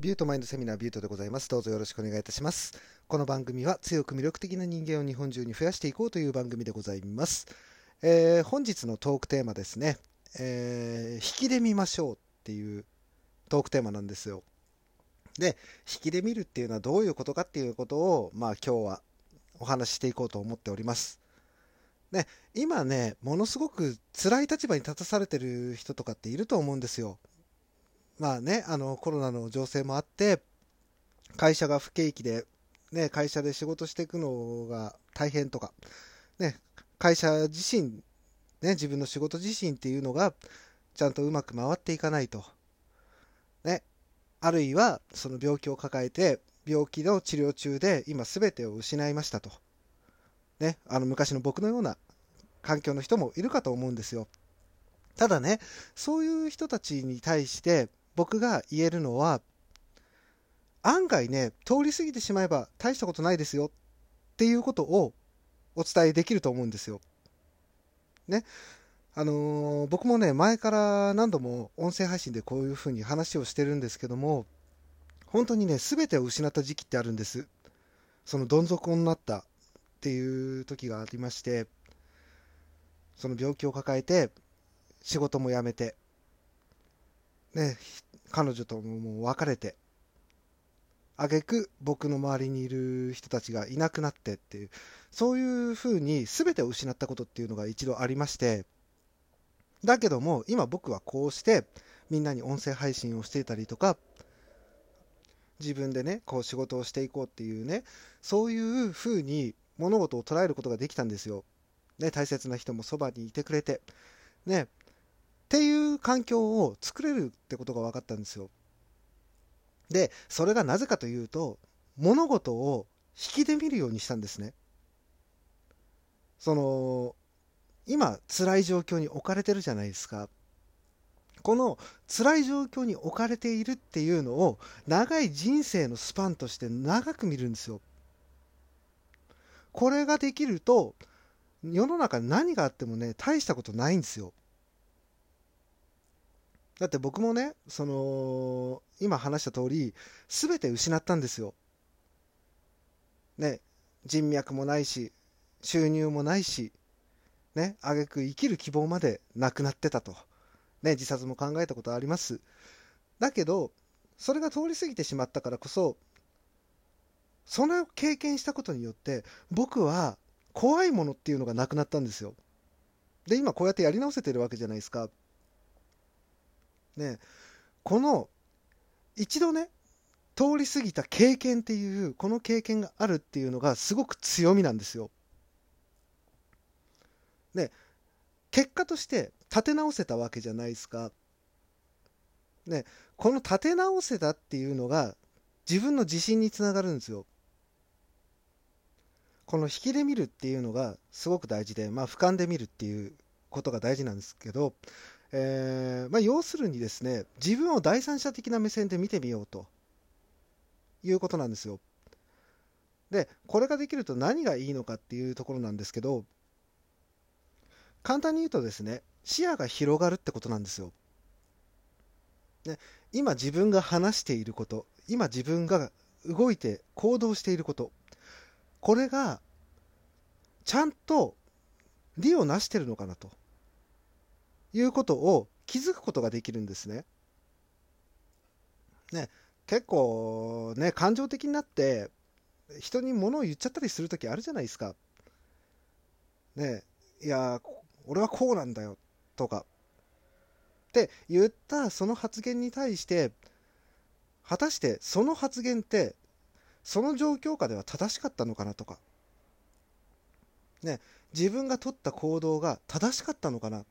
ビュートマインドセミナービュートでございます。どうぞよろしくお願いいたします。この番組は強く魅力的な人間を日本中に増やしていこうという番組でございます。えー本日のトークテーマですね、えー引きで見ましょうっていうトークテーマなんですよ。で、引きで見るっていうのはどういうことかっていうことを、まあ今日はお話ししていこうと思っております。ね、今ね、ものすごく辛い立場に立たされてる人とかっていると思うんですよ。まあね、あのコロナの情勢もあって、会社が不景気で、ね、会社で仕事していくのが大変とか、ね、会社自身、ね、自分の仕事自身っていうのがちゃんとうまく回っていかないと。ね、あるいはその病気を抱えて病気の治療中で今全てを失いましたと。ね、あの昔の僕のような環境の人もいるかと思うんですよ。ただね、そういう人たちに対して僕が言えるのは、案外ね、通り過ぎてしまえば大したことないですよっていうことをお伝えできると思うんですよ。ね。あのー僕もね、前から何度も音声配信でこういうふうに話をしてるんですけども、本当にね、全てを失った時期ってあるんです。そのどん底になったっていう時がありまして、その病気を抱えて、仕事も辞めて、ね、彼女とももう別れて、挙句僕の周りにいる人たちがいなくなってっていう、そういうふうに全てを失ったことっていうのが一度ありまして、だけども今僕はこうしてみんなに音声配信をしていたりとか、自分でね、こう仕事をしていこうっていうね、そういうふうに物事を捉えることができたんですよ。ね、大切な人もそばにいてくれて、ね、っていう環境を作れるってことが分かったんですよ。で、それがなぜかというと、物事を引きで見るようにしたんですね。その、今、辛い状況に置かれてるじゃないですか。この辛い状況に置かれているっていうのを長い人生のスパンとして長く見るんですよ。これができると世の中何があってもね大したことないんですよ。だって僕もねその今話した通り全て失ったんですよ。ね人脈もないし収入もないしね挙句生きる希望までなくなってたと。ね自殺も考えたことあります。だけどそれが通り過ぎてしまったからこそその経験したことによって僕は怖いものっていうのがなくなったんですよ。で今こうやってやり直せてるわけじゃないですか。ねこの一度ね通り過ぎた経験っていうこの経験があるっていうのがすごく強みなんですよ。ね結果として立て直せたわけじゃないですか。ねこの立て直せたっていうのが自分の自信につながるんですよ。この引きで見るっていうのがすごく大事で、まあ、俯瞰で見るっていうことが大事なんですけど、えーまあ、要するにですね自分を第三者的な目線で見てみようということなんですよ。でこれができると何がいいのかっていうところなんですけど簡単に言うとですね視野が広がるってことなんですよ。ね、今自分が話していること今自分が動いて行動していることこれがちゃんと利をなしてるのかなということを気づくことができるんですね。ね結構ね感情的になって人に物を言っちゃったりする時あるじゃないですか。ねいや俺はこうなんだよとかって言ったその発言に対して果たしてその発言ってその状況下では正しかったのかなとかね自分が取った行動が正しかったのかな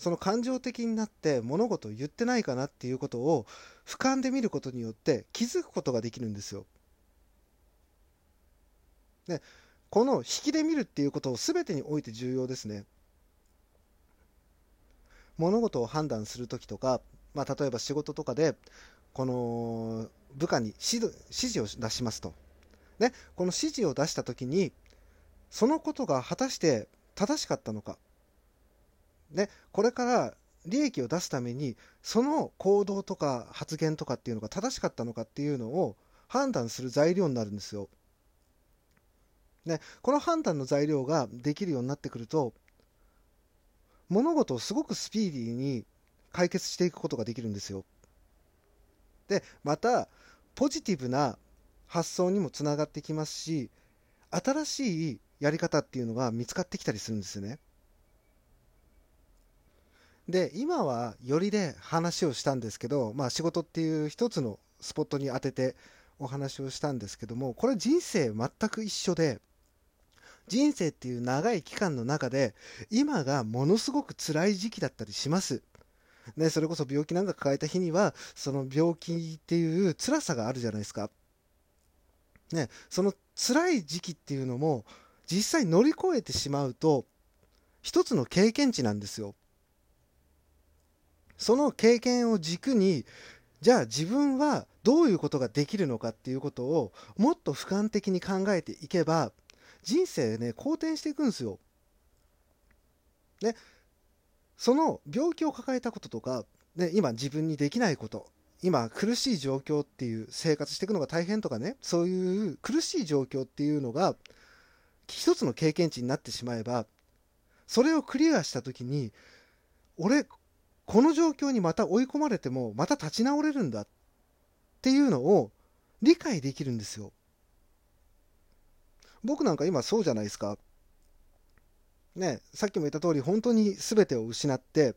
その感情的になって物事を言ってないかなっていうことを俯瞰で見ることによって気づくことができるんですよ。ねこの引きで見るっていうことを全てにおいて重要ですね。物事を判断する時とか、まあ、例えば仕事とかでこの部下に指指示を出しますと、ね、この指示を出した時にそのことが果たして正しかったのか、ね、これから利益を出すためにその行動とか発言とかっていうのが正しかったのかっていうのを判断する材料になるんですよ。ね、この判断の材料ができるようになってくると物事をすごくスピーディーに解決していくことができるんですよ。でまたポジティブな発想にもつながってきますし新しいやり方っていうのが見つかってきたりするんですよね。で今はよりで話をしたんですけど、まあ、仕事っていう一つのスポットに当ててお話をしたんですけどもこれ人生全く一緒で人生っていう長い期間の中で今がものすごく辛い時期だったりします。ね、それこそ病気なんか抱えた日にはその病気っていう辛さがあるじゃないですか。ね、その辛い時期っていうのも実際乗り越えてしまうと一つの経験値なんですよ。その経験を軸にじゃあ自分はどういうことができるのかっていうことをもっと俯瞰的に考えていけば人生ね好転していくんですよ。ねその病気を抱えたこととか、ね、今自分にできないこと今苦しい状況っていう生活していくのが大変とかねそういう苦しい状況っていうのが一つの経験値になってしまえばそれをクリアした時に俺この状況にまた追い込まれてもまた立ち直れるんだっていうのを理解できるんですよ。僕なんか今そうじゃないですか。ね、さっきも言った通り本当に全てを失って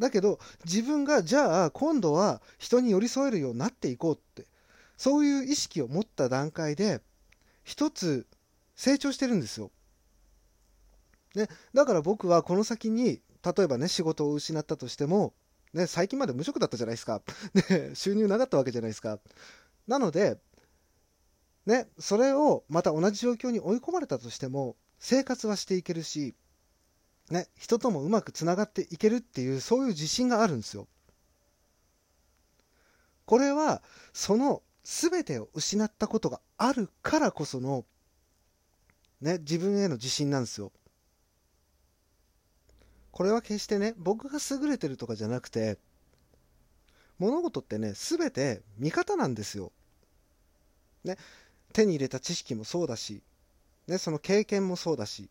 だけど自分がじゃあ今度は人に寄り添えるようになっていこうってそういう意識を持った段階で一つ成長してるんですよ。ね、だから僕はこの先に例えばね仕事を失ったとしても、ね、最近まで無職だったじゃないですか、ね、収入なかったわけじゃないですか。なのでね、それをまた同じ状況に追い込まれたとしても生活はしていけるし、ね、人ともうまくつながっていけるっていうそういう自信があるんですよ。これはその全てを失ったことがあるからこその、ね、自分への自信なんですよ。これは決してね僕が優れてるとかじゃなくて物事ってね全て味方なんですよ。ね、手に入れた知識もそうだし、ね、その経験もそうだし、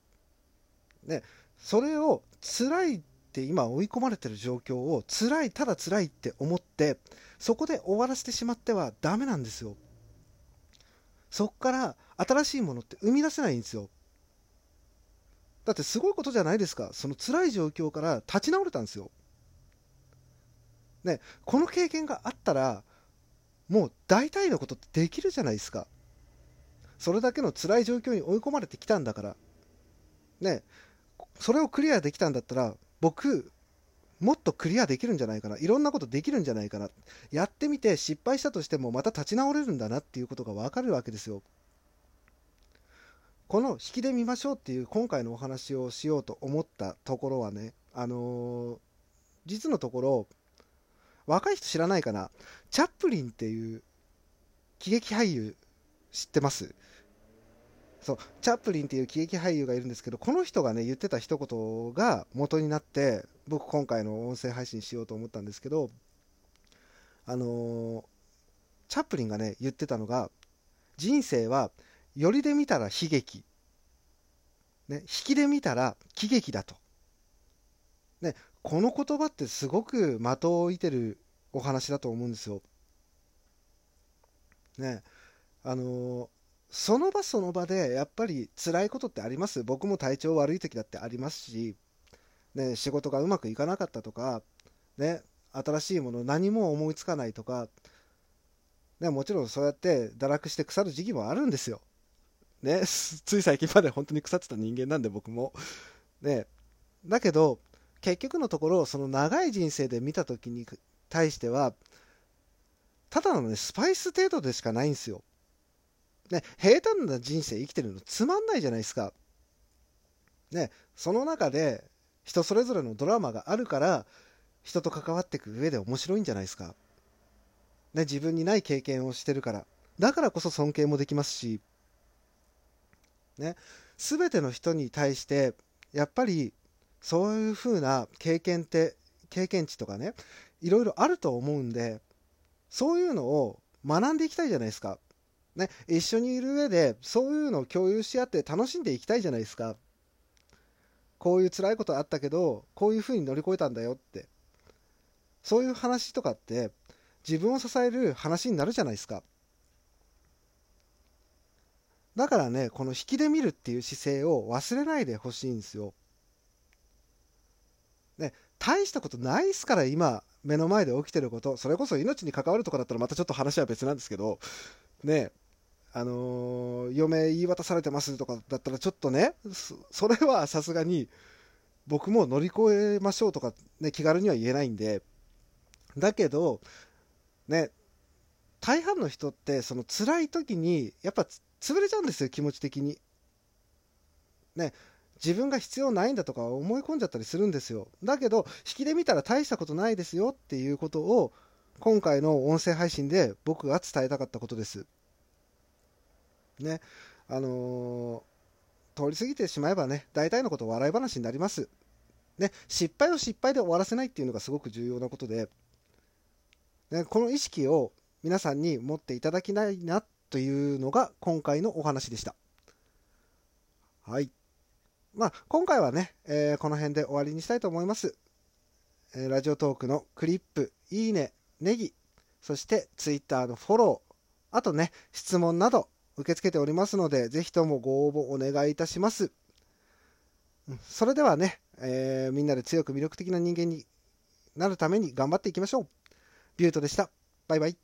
ね、それを辛いって今追い込まれてる状況を辛いただ辛いって思ってそこで終わらせてしまってはダメなんですよそっから新しいものって生み出せないんですよだってすごいことじゃないですか。その辛い状況から立ち直れたんですよ。ねこの経験があったらもう大体のことってできるじゃないですか。それだけの辛い状況に追い込まれてきたんだから。ねそれをクリアできたんだったら僕もっとクリアできるんじゃないかな。いろんなことできるんじゃないかな。やってみて失敗したとしてもまた立ち直れるんだなっていうことが分かるわけですよ。この引きで見ましょうっていう今回のお話をしようと思ったところはねあのー、実のところ若い人知らないかな？チャップリンっていう喜劇俳優知ってます？そうチャップリンっていう喜劇俳優がいるんですけどこの人がね言ってた一言が元になって僕今回の音声配信しようと思ったんですけどあのー、チャップリンがね言ってたのが人生はよりで見たら悲劇、ね、引きで見たら喜劇だと、ね、この言葉ってすごく的を射てるお話だと思うんですよ。ねあのーその場その場でやっぱり辛いことってあります？僕も体調悪い時だってありますし、ね、仕事がうまくいかなかったとか、ね、新しいもの何も思いつかないとか、ね、もちろんそうやって堕落して腐る時期もあるんですよ。ね、つい最近まで本当に腐ってた人間なんで僕も。ね、だけど結局のところその長い人生で見た時に対してはただのねスパイス程度でしかないんですよ。ね、平坦な人生生きてるのつまんないじゃないですか。ね、その中で人それぞれのドラマがあるから人と関わっていく上で面白いんじゃないですか。ね、自分にない経験をしてるから。だからこそ尊敬もできますし、ね、全ての人に対してやっぱりそういう風な経験って経験値とかねいろいろあると思うんでそういうのを学んでいきたいじゃないですか。ね、一緒にいる上でそういうのを共有し合って楽しんでいきたいじゃないですか。こういう辛いことあったけどこういうふうに乗り越えたんだよってそういう話とかって自分を支える話になるじゃないですか。だからね、この引きで見るっていう姿勢を忘れないでほしいんですよ。ね、大したことないっすから、今、目の前で起きてること、それこそ命に関わるとかだったらまたちょっと話は別なんですけど、ね、あのー、嫁言い渡されてますとかだったらちょっとね、それはさすがに僕も乗り越えましょうとか、ね、気軽には言えないんで、だけど、ね、大半の人ってその辛い時にやっぱ潰れちゃうんですよ、気持ち的に。ね、自分が必要ないんだとか思い込んじゃったりするんですよ。だけど、引きで見たら大したことないですよっていうことを、今回の音声配信で僕が伝えたかったことです。ね、あのー、通り過ぎてしまえばね、大体のこと笑い話になります。ね、失敗を失敗で終わらせないっていうのがすごく重要なことで、ね、この意識を皆さんに持っていただきたいなっというのが今回のお話でした。はい。まあ、今回はね、えー、この辺で終わりにしたいと思います。えー、ラジオトークのクリップ、いいね、ネギ、そしてツイッターのフォロー、あとね、質問など受け付けておりますので、ぜひともご応募お願いいたします。それではね、えー、みんなで強く魅力的な人間になるために頑張っていきましょう。ビュートでした。バイバイ。